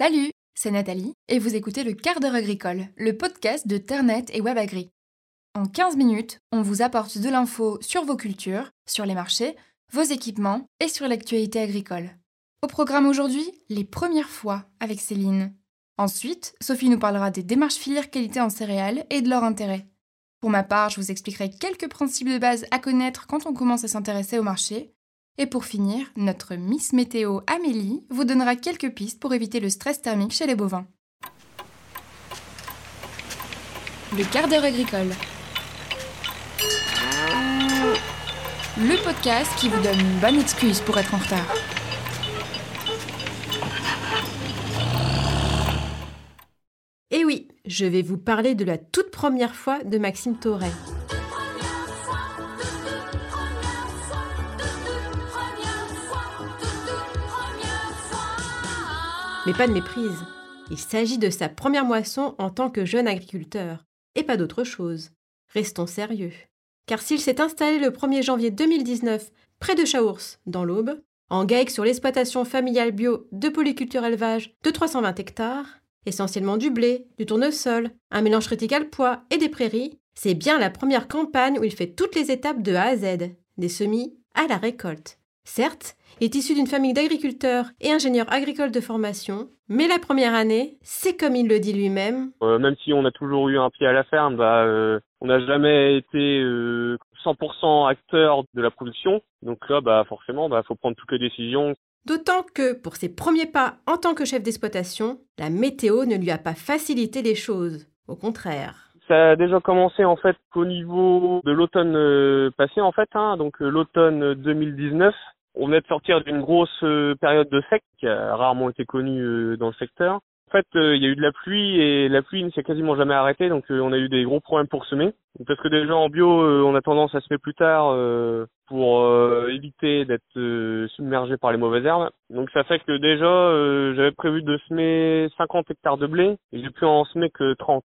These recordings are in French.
Salut, c'est Nathalie et vous écoutez le quart d'heure agricole, le podcast de Ternet et WebAgri. En 15 minutes, on vous apporte de l'info sur vos cultures, sur les marchés, vos équipements et sur l'actualité agricole. Au programme aujourd'hui, les premières fois avec Céline. Ensuite, Sophie nous parlera des démarches filières qualité en céréales et de leur intérêt. Pour ma part, je vous expliquerai quelques principes de base à connaître quand on commence à s'intéresser au marché. Et pour finir, notre Miss Météo Amélie vous donnera quelques pistes pour éviter le stress thermique chez les bovins. Le quart d'heure agricole. Le podcast qui vous donne une bonne excuse pour être en retard. Et oui, je vais vous parler de la toute première fois de Maxime Thoré. Mais pas de méprise. Il s'agit de sa première moisson en tant que jeune agriculteur, et pas d'autre chose. Restons sérieux. Car s'il s'est installé le 1er janvier 2019 près de Chaours, dans l'Aube, en GAEC sur l'exploitation familiale bio de polyculture élevage de 320 hectares, essentiellement du blé, du tournesol, un mélange critical pois et des prairies, c'est bien la première campagne où il fait toutes les étapes de A à Z, des semis à la récolte. Certes, il est issu d'une famille d'agriculteurs et ingénieurs agricoles de formation, mais la première année, c'est comme il le dit lui-même. Euh, même si on a toujours eu un pied à la ferme, bah, euh, on n'a jamais été euh, 100% acteur de la production. Donc là, bah, forcément, bah, faut prendre toutes les décisions. D'autant que, pour ses premiers pas en tant que chef d'exploitation, la météo ne lui a pas facilité les choses. Au contraire. Ça a déjà commencé en fait au niveau de l'automne euh, passé en fait, hein, donc euh, l'automne 2019. On venait de sortir d'une grosse euh, période de sec qui a rarement été connue euh, dans le secteur. En fait, euh, il y a eu de la pluie et la pluie ne s'est quasiment jamais arrêtée, donc euh, on a eu des gros problèmes pour semer. Parce que déjà en bio, euh, on a tendance à semer plus tard euh, pour euh, éviter d'être euh, submergé par les mauvaises herbes. Donc ça fait que déjà, euh, j'avais prévu de semer 50 hectares de blé et j'ai pu en semer que 30.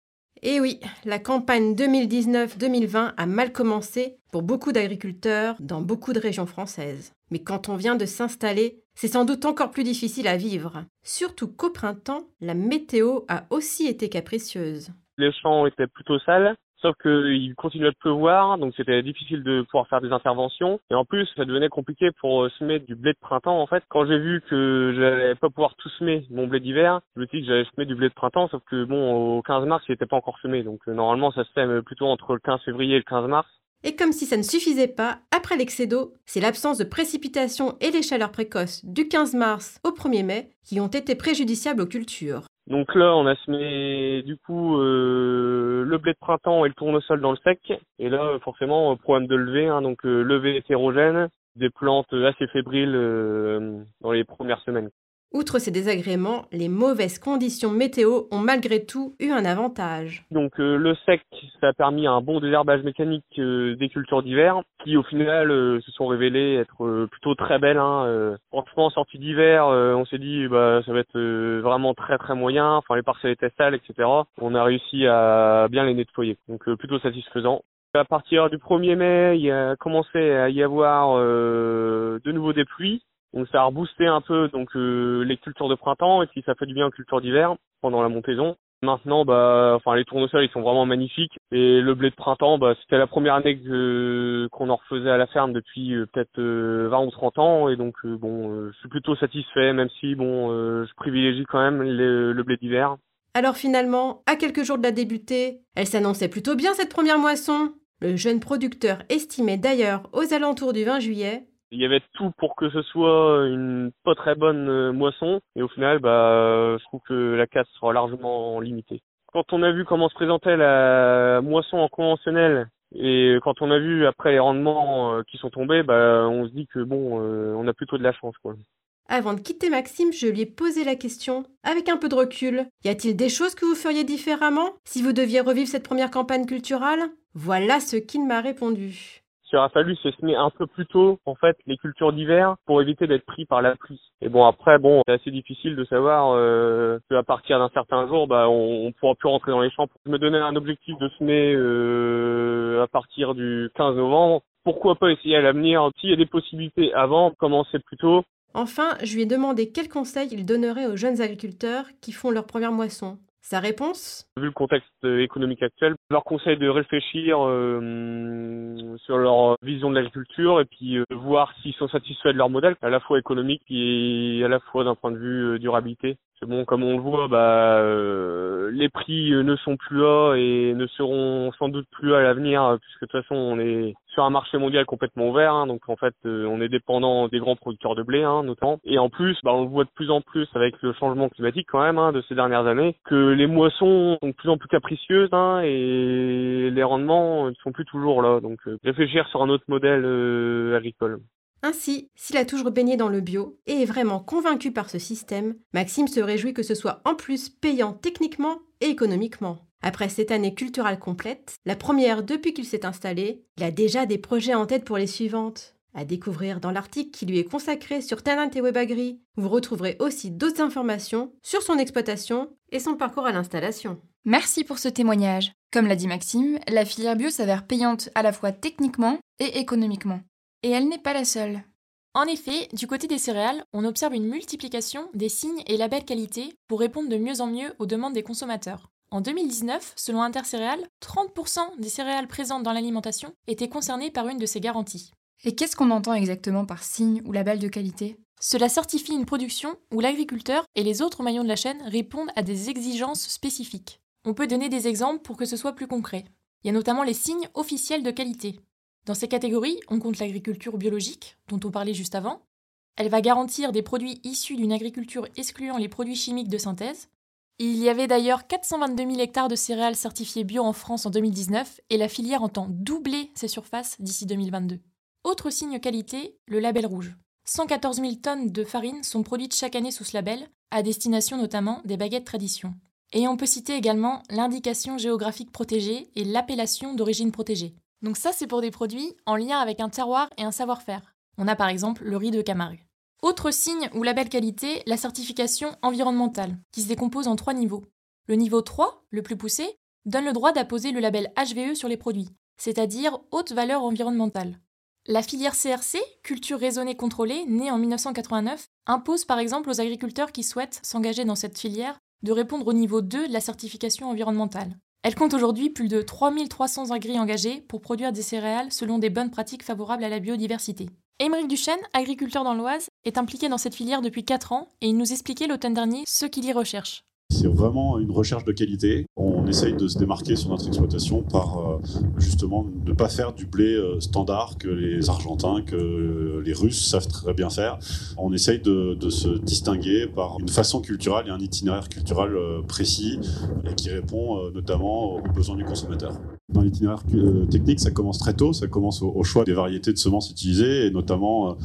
Et oui, la campagne 2019-2020 a mal commencé pour beaucoup d'agriculteurs dans beaucoup de régions françaises. Mais quand on vient de s'installer, c'est sans doute encore plus difficile à vivre. Surtout qu'au printemps, la météo a aussi été capricieuse. Les champs étaient plutôt sales. Sauf qu'il continuait de pleuvoir, donc c'était difficile de pouvoir faire des interventions. Et en plus, ça devenait compliqué pour euh, semer du blé de printemps. En fait, quand j'ai vu que j'allais pas pouvoir tout semer mon blé d'hiver, je me suis dit que j'allais semer du blé de printemps. Sauf que bon, au 15 mars, il n'était pas encore semé. Donc euh, normalement, ça se sème plutôt entre le 15 février et le 15 mars. Et comme si ça ne suffisait pas, après l'excès d'eau, c'est l'absence de précipitations et les chaleurs précoces du 15 mars au 1er mai qui ont été préjudiciables aux cultures. Donc là, on a semé du coup euh, le blé de printemps et le tournesol dans le sec. Et là, forcément, problème de levée, hein, donc euh, levée hétérogène, des plantes assez fébriles euh, dans les premières semaines. Outre ces désagréments, les mauvaises conditions météo ont malgré tout eu un avantage. Donc euh, le sec, ça a permis un bon désherbage mécanique euh, des cultures d'hiver, qui au final euh, se sont révélées être euh, plutôt très belles. Hein, euh. Franchement, sortie d'hiver, euh, on s'est dit bah ça va être vraiment très très moyen. Enfin les parcelles étaient sales, etc. On a réussi à bien les nettoyer, donc plutôt satisfaisant. À partir du 1er mai, il a commencé à y avoir de nouveau des pluies. Donc ça a reboosté un peu donc euh, les cultures de printemps et puis ça fait du bien aux cultures d'hiver pendant la montaison. Maintenant bah enfin les tournesols ils sont vraiment magnifiques et le blé de printemps bah c'était la première année que qu'on en refaisait à la ferme depuis euh, peut-être euh, 20 ou 30 ans et donc euh, bon euh, je suis plutôt satisfait même si bon euh, je privilégie quand même le, le blé d'hiver. Alors finalement, à quelques jours de la débuter, elle s'annonçait plutôt bien cette première moisson. Le jeune producteur estimait d'ailleurs aux alentours du 20 juillet Il y avait tout pour que ce soit une pas très bonne euh, moisson et au final bah euh, je trouve que la casse sera largement limitée. Quand on a vu comment se présentait la moisson en conventionnel et quand on a vu après les rendements euh, qui sont tombés, bah on se dit que bon on a plutôt de la chance quoi. Avant de quitter Maxime, je lui ai posé la question, avec un peu de recul. Y a-t-il des choses que vous feriez différemment si vous deviez revivre cette première campagne culturelle Voilà ce qu'il m'a répondu. Il aurait fallu se semer un peu plus tôt, en fait, les cultures d'hiver pour éviter d'être pris par la pluie. Et bon, après, bon, c'est assez difficile de savoir euh, qu'à partir d'un certain jour, bah, on, on pourra plus rentrer dans les champs. Je me donnais un objectif de semer euh, à partir du 15 novembre. Pourquoi pas essayer à l'avenir S'il y a des possibilités avant, commencer plus tôt. Enfin, je lui ai demandé quels conseils il donnerait aux jeunes agriculteurs qui font leur première moisson. Sa réponse? Vu le contexte économique actuel, leur conseille de réfléchir euh, sur leur vision de l'agriculture et puis euh, voir s'ils sont satisfaits de leur modèle, à la fois économique et à la fois d'un point de vue euh, durabilité. C'est bon, comme on le voit, bah, euh, les prix ne sont plus là et ne seront sans doute plus à l'avenir, puisque de toute façon on est sur un marché mondial complètement ouvert, hein, donc en fait euh, on est dépendant des grands producteurs de blé hein, notamment. Et en plus, bah, on voit de plus en plus avec le changement climatique quand même hein, de ces dernières années, que les moissons sont de plus en plus capricieuses et les rendements ne sont plus toujours là. Donc euh, réfléchir sur un autre modèle euh, agricole. Ainsi, s'il a toujours baigné dans le bio et est vraiment convaincu par ce système, Maxime se réjouit que ce soit en plus payant techniquement économiquement. Après cette année culturelle complète, la première depuis qu'il s'est installé, il a déjà des projets en tête pour les suivantes. À découvrir dans l'article qui lui est consacré sur Talent et Webagri, vous retrouverez aussi d'autres informations sur son exploitation et son parcours à l'installation. Merci pour ce témoignage. Comme l'a dit Maxime, la filière bio s'avère payante à la fois techniquement et économiquement. Et elle n'est pas la seule. En effet, du côté des céréales, on observe une multiplication des signes et labels qualité pour répondre de mieux en mieux aux demandes des consommateurs. En 2019, selon Intercéréales, 30% des céréales présentes dans l'alimentation étaient concernées par une de ces garanties. Et qu'est-ce qu'on entend exactement par signe ou label de qualité? Cela certifie une production où l'agriculteur et les autres maillons de la chaîne répondent à des exigences spécifiques. On peut donner des exemples pour que ce soit plus concret. Il y a notamment les signes officiels de qualité. Dans ces catégories, on compte l'agriculture biologique, dont on parlait juste avant. Elle va garantir des produits issus d'une agriculture excluant les produits chimiques de synthèse. Il y avait d'ailleurs 422 000 hectares de céréales certifiées bio en France en 2019 et la filière entend doubler ses surfaces d'ici 2022. Autre signe qualité, le label rouge. 114 000 tonnes de farine sont produites chaque année sous ce label, à destination notamment des baguettes tradition. Et on peut citer également l'indication géographique protégée et l'appellation d'origine protégée. Donc ça, c'est pour des produits en lien avec un terroir et un savoir-faire. On a par exemple le riz de Camargue. Autre signe ou label qualité, la certification environnementale, qui se décompose en trois niveaux. Le niveau 3, le plus poussé, donne le droit d'apposer le label HVE sur les produits, c'est-à-dire haute valeur environnementale. La filière CRC, culture raisonnée contrôlée, née en 1989, impose par exemple aux agriculteurs qui souhaitent s'engager dans cette filière de répondre au niveau 2 de la certification environnementale. Elle compte aujourd'hui plus de 3300 agris engagés pour produire des céréales selon des bonnes pratiques favorables à la biodiversité. Émeric Duchesne, agriculteur dans l'Oise, est impliqué dans cette filière depuis 4 ans et il nous expliquait l'automne dernier ce qu'il y recherche. C'est vraiment une recherche de qualité. On essaye de se démarquer sur notre exploitation par euh, justement ne pas faire du blé euh, standard que les Argentins, que les Russes savent très bien faire. On essaye de, de se distinguer par une façon culturelle et un itinéraire culturel euh, précis et qui répond notamment aux besoins du consommateur. Dans l'itinéraire technique, ça commence très tôt, ça commence au, choix des variétés de semences utilisées, et notamment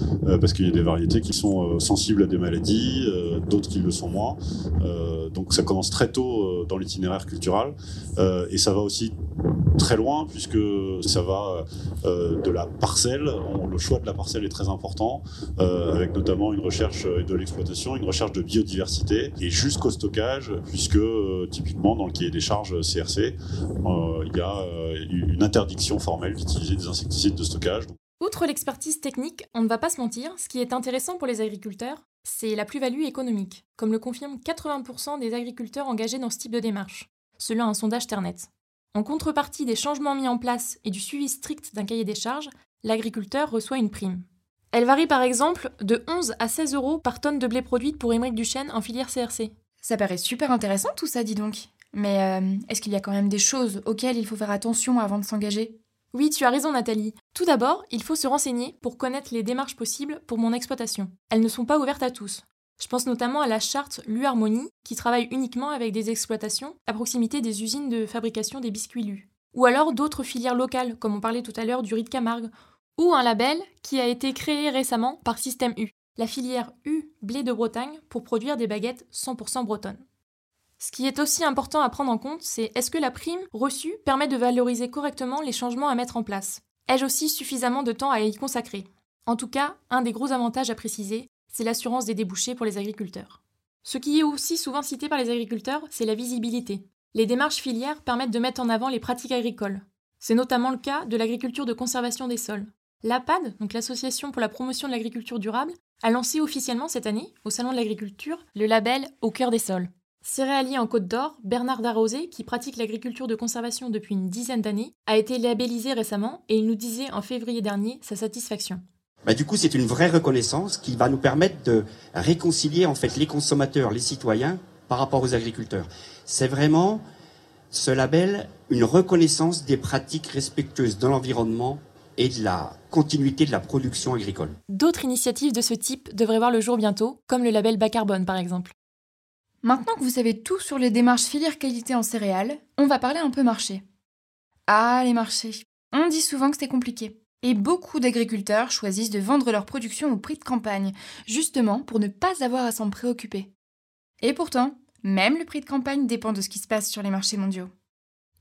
parce qu'il y a des variétés qui sont sensibles à des maladies, d'autres qui le sont moins. donc ça commence très tôt euh, dans l'itinéraire culturel euh, et ça va aussi très loin puisque ça va euh, de la parcelle. le choix de la parcelle est très important avec notamment une recherche de l'exploitation, une recherche de biodiversité et jusqu'au stockage puisque typiquement dans le cahier des charges CRC, il y a une interdiction formelle d'utiliser des insecticides de stockage. Outre l'expertise technique, on ne va pas se mentir, ce qui est intéressant pour les agriculteurs, c'est la plus-value économique, comme le confirment 80% des agriculteurs engagés dans ce type de démarche, selon un sondage Ternet. En contrepartie des changements mis en place et du suivi strict d'un cahier des charges, l'agriculteur reçoit une prime. Elle varie par exemple de 11 à 16 euros par tonne de blé produite pour Émeric Duchesne en filière CRC. Ça paraît super intéressant tout ça, dis donc. Mais euh, est-ce qu'il y a quand même des choses auxquelles il faut faire attention avant de s'engager? Oui, tu as raison Nathalie. Tout d'abord, il faut se renseigner pour connaître les démarches possibles pour mon exploitation. Elles ne sont pas ouvertes à tous. Je pense notamment à la charte LU-Harmonie, qui travaille uniquement avec des exploitations à proximité des usines de fabrication des biscuits LU. Ou alors d'autres filières locales, comme on parlait tout à l'heure du riz de Camargue. Ou un label qui a été créé récemment par Système U, la filière U blé de Bretagne, pour produire des baguettes 100% bretonnes. Ce qui est aussi important à prendre en compte, c'est est-ce que la prime reçue permet de valoriser correctement les changements à mettre en place? Ai-je aussi suffisamment de temps à y consacrer? En tout cas, un des gros avantages à préciser, c'est l'assurance des débouchés pour les agriculteurs. Ce qui est aussi souvent cité par les agriculteurs, c'est la visibilité. Les démarches filières permettent de mettre en avant les pratiques agricoles. C'est notamment le cas de l'agriculture de conservation des sols. L'APAD, donc l'Association pour la promotion de l'agriculture durable, a lancé officiellement cette année, au Salon de l'agriculture, le label Au cœur des sols. Céréalier en Côte d'Or, Bernard Darrosé, qui pratique l'agriculture de conservation depuis une dizaine d'années, a été labellisé récemment et il nous disait en février dernier sa satisfaction. Bah, du coup, c'est une vraie reconnaissance qui va nous permettre de réconcilier en fait les consommateurs, les citoyens par rapport aux agriculteurs. C'est vraiment ce label une reconnaissance des pratiques respectueuses de l'environnement et de la continuité de la production agricole. D'autres initiatives de ce type devraient voir le jour bientôt, comme le label bas carbone par exemple. Maintenant que vous savez tout sur les démarches filière qualité en céréales, on va parler un peu marché. Ah, les marchés. On dit souvent que c'est compliqué. Et beaucoup d'agriculteurs choisissent de vendre leur production au prix de campagne, justement pour ne pas avoir à s'en préoccuper. Et pourtant, même le prix de campagne dépend de ce qui se passe sur les marchés mondiaux.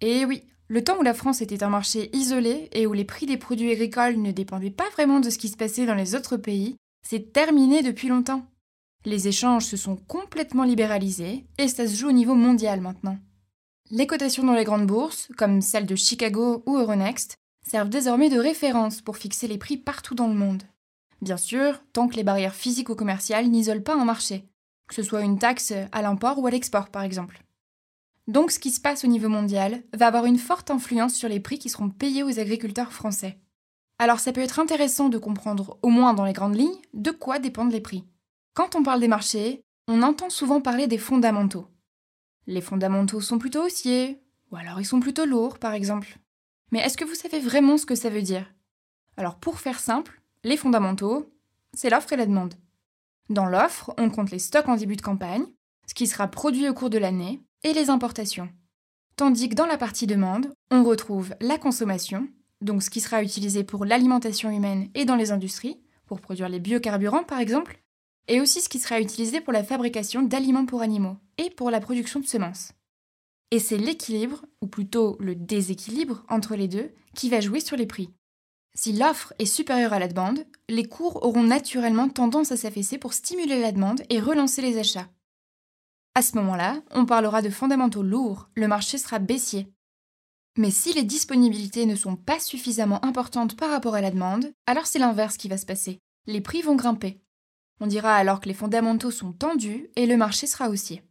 Et oui, le temps où la France était un marché isolé et où les prix des produits agricoles ne dépendaient pas vraiment de ce qui se passait dans les autres pays, c'est terminé depuis longtemps. Les échanges se sont complètement libéralisés et ça se joue au niveau mondial maintenant. Les cotations dans les grandes bourses, comme celles de Chicago ou Euronext, servent désormais de référence pour fixer les prix partout dans le monde. Bien sûr, tant que les barrières physiques ou commerciales n'isolent pas un marché, que ce soit une taxe à l'import ou à l'export par exemple. Donc ce qui se passe au niveau mondial va avoir une forte influence sur les prix qui seront payés aux agriculteurs français. Alors ça peut être intéressant de comprendre, au moins dans les grandes lignes, de quoi dépendent les prix. Quand on parle des marchés, on entend souvent parler des fondamentaux. Les fondamentaux sont plutôt haussiers, ou alors ils sont plutôt lourds par exemple. Mais est-ce que vous savez vraiment ce que ça veut dire? Alors pour faire simple, les fondamentaux, c'est l'offre et la demande. Dans l'offre, on compte les stocks en début de campagne, ce qui sera produit au cours de l'année, et les importations. Tandis que dans la partie demande, on retrouve la consommation, donc ce qui sera utilisé pour l'alimentation humaine et dans les industries, pour produire les biocarburants par exemple, et aussi ce qui sera utilisé pour la fabrication d'aliments pour animaux et pour la production de semences. Et c'est l'équilibre, ou plutôt le déséquilibre entre les deux, qui va jouer sur les prix. Si l'offre est supérieure à la demande, les cours auront naturellement tendance à s'affaisser pour stimuler la demande et relancer les achats. À ce moment-là, on parlera de fondamentaux lourds, le marché sera baissier. Mais si les disponibilités ne sont pas suffisamment importantes par rapport à la demande, alors c'est l'inverse qui va se passer. Les prix vont grimper. On dira alors que les fondamentaux sont tendus et le marché sera haussier.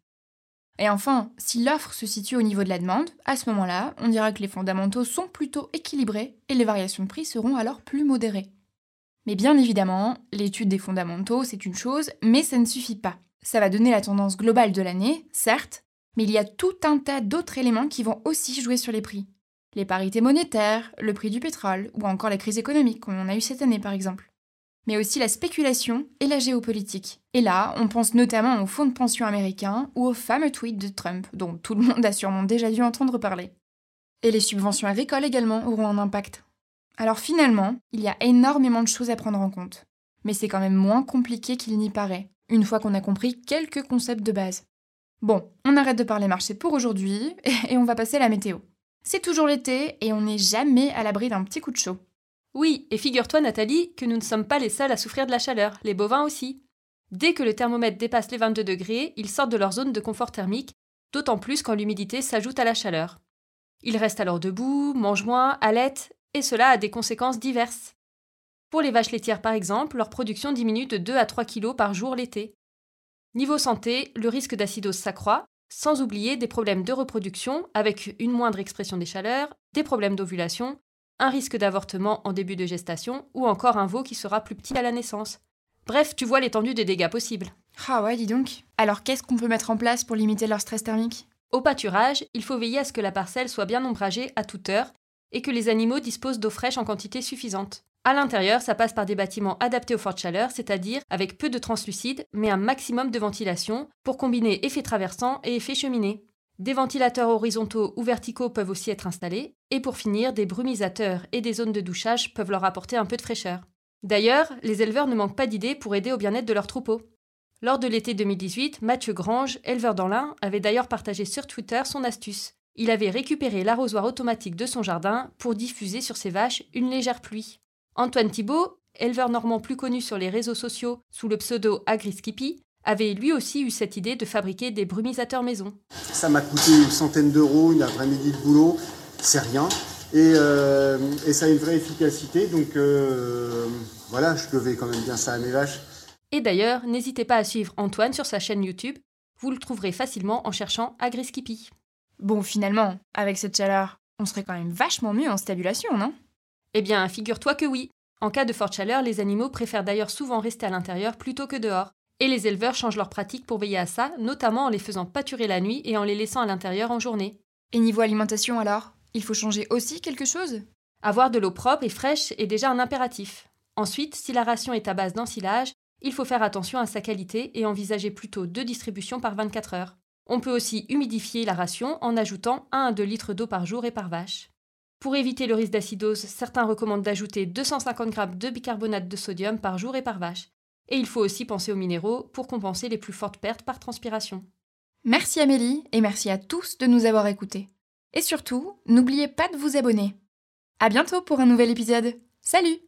Et enfin, si l'offre se situe au niveau de la demande, à ce moment-là, on dira que les fondamentaux sont plutôt équilibrés et les variations de prix seront alors plus modérées. Mais bien évidemment, l'étude des fondamentaux, c'est une chose, mais ça ne suffit pas. Ça va donner la tendance globale de l'année, certes, mais il y a tout un tas d'autres éléments qui vont aussi jouer sur les prix. Les parités monétaires, le prix du pétrole, ou encore la crise économique, comme on a eu cette année par exemple. Mais aussi la spéculation et la géopolitique. Et là, on pense notamment aux fonds de pension américains ou aux fameux tweets de Trump, dont tout le monde a sûrement déjà dû entendre parler. Et les subventions agricoles également auront un impact. Alors finalement, il y a énormément de choses à prendre en compte. Mais c'est quand même moins compliqué qu'il n'y paraît, une fois qu'on a compris quelques concepts de base. Bon, on arrête de parler marché pour aujourd'hui et on va passer à la météo. C'est toujours l'été et on n'est jamais à l'abri d'un petit coup de chaud. Oui, et figure-toi Nathalie que nous ne sommes pas les seuls à souffrir de la chaleur, les bovins aussi. Dès que le thermomètre dépasse les 22 degrés, ils sortent de leur zone de confort thermique, d'autant plus quand l'humidité s'ajoute à la chaleur. Ils restent alors debout, mangent moins, allaitent, et cela a des conséquences diverses. Pour les vaches laitières par exemple, leur production diminue de 2 à 3 kg par jour l'été. Niveau santé, le risque d'acidose s'accroît, sans oublier des problèmes de reproduction avec une moindre expression des chaleurs, des problèmes d'ovulation, un risque d'avortement en début de gestation ou encore un veau qui sera plus petit à la naissance. Bref, tu vois l'étendue des dégâts possibles. Ah ouais, dis donc. Alors qu'est-ce qu'on peut mettre en place pour limiter leur stress thermique? Au pâturage, il faut veiller à ce que la parcelle soit bien ombragée à toute heure et que les animaux disposent d'eau fraîche en quantité suffisante. À l'intérieur, ça passe par des bâtiments adaptés aux fortes chaleurs, c'est-à-dire avec peu de translucide, mais un maximum de ventilation, pour combiner effet traversant et effet cheminée. Des ventilateurs horizontaux ou verticaux peuvent aussi être installés, et pour finir, des brumisateurs et des zones de douchage peuvent leur apporter un peu de fraîcheur. D'ailleurs, les éleveurs ne manquent pas d'idées pour aider au bien-être de leurs troupeaux. Lors de l'été 2018, Mathieu Grange, éleveur dans l'Ain, avait d'ailleurs partagé sur Twitter son astuce. Il avait récupéré l'arrosoir automatique de son jardin pour diffuser sur ses vaches une légère pluie. Antoine Thibault, éleveur normand plus connu sur les réseaux sociaux sous le pseudo AgriSkippy, avait lui aussi eu cette idée de fabriquer des brumisateurs maison. Ça m'a coûté une centaine d'euros, une après-midi de boulot, c'est rien. Et, euh, et ça a une vraie efficacité. Donc euh, voilà, je devais quand même bien ça à mes vaches. Et d'ailleurs, n'hésitez pas à suivre Antoine sur sa chaîne YouTube. Vous le trouverez facilement en cherchant AgriSkippy. Bon, finalement, avec cette chaleur, on serait quand même vachement mieux en stabulation, non? Eh bien, figure-toi que oui. En cas de forte chaleur, les animaux préfèrent d'ailleurs souvent rester à l'intérieur plutôt que dehors. Et les éleveurs changent leurs pratiques pour veiller à ça, notamment en les faisant pâturer la nuit et en les laissant à l'intérieur en journée. Et niveau alimentation alors? Il faut changer aussi quelque chose? Avoir de l'eau propre et fraîche est déjà un impératif. Ensuite, si la ration est à base d'ensilage, il faut faire attention à sa qualité et envisager plutôt deux distributions par 24 heures. On peut aussi humidifier la ration en ajoutant 1 à 2 litres d'eau par jour et par vache. Pour éviter le risque d'acidose, certains recommandent d'ajouter 250 g de bicarbonate de sodium par jour et par vache. Et il faut aussi penser aux minéraux pour compenser les plus fortes pertes par transpiration. Merci Amélie et merci à tous de nous avoir écoutés. Et surtout, n'oubliez pas de vous abonner. À bientôt pour un nouvel épisode. Salut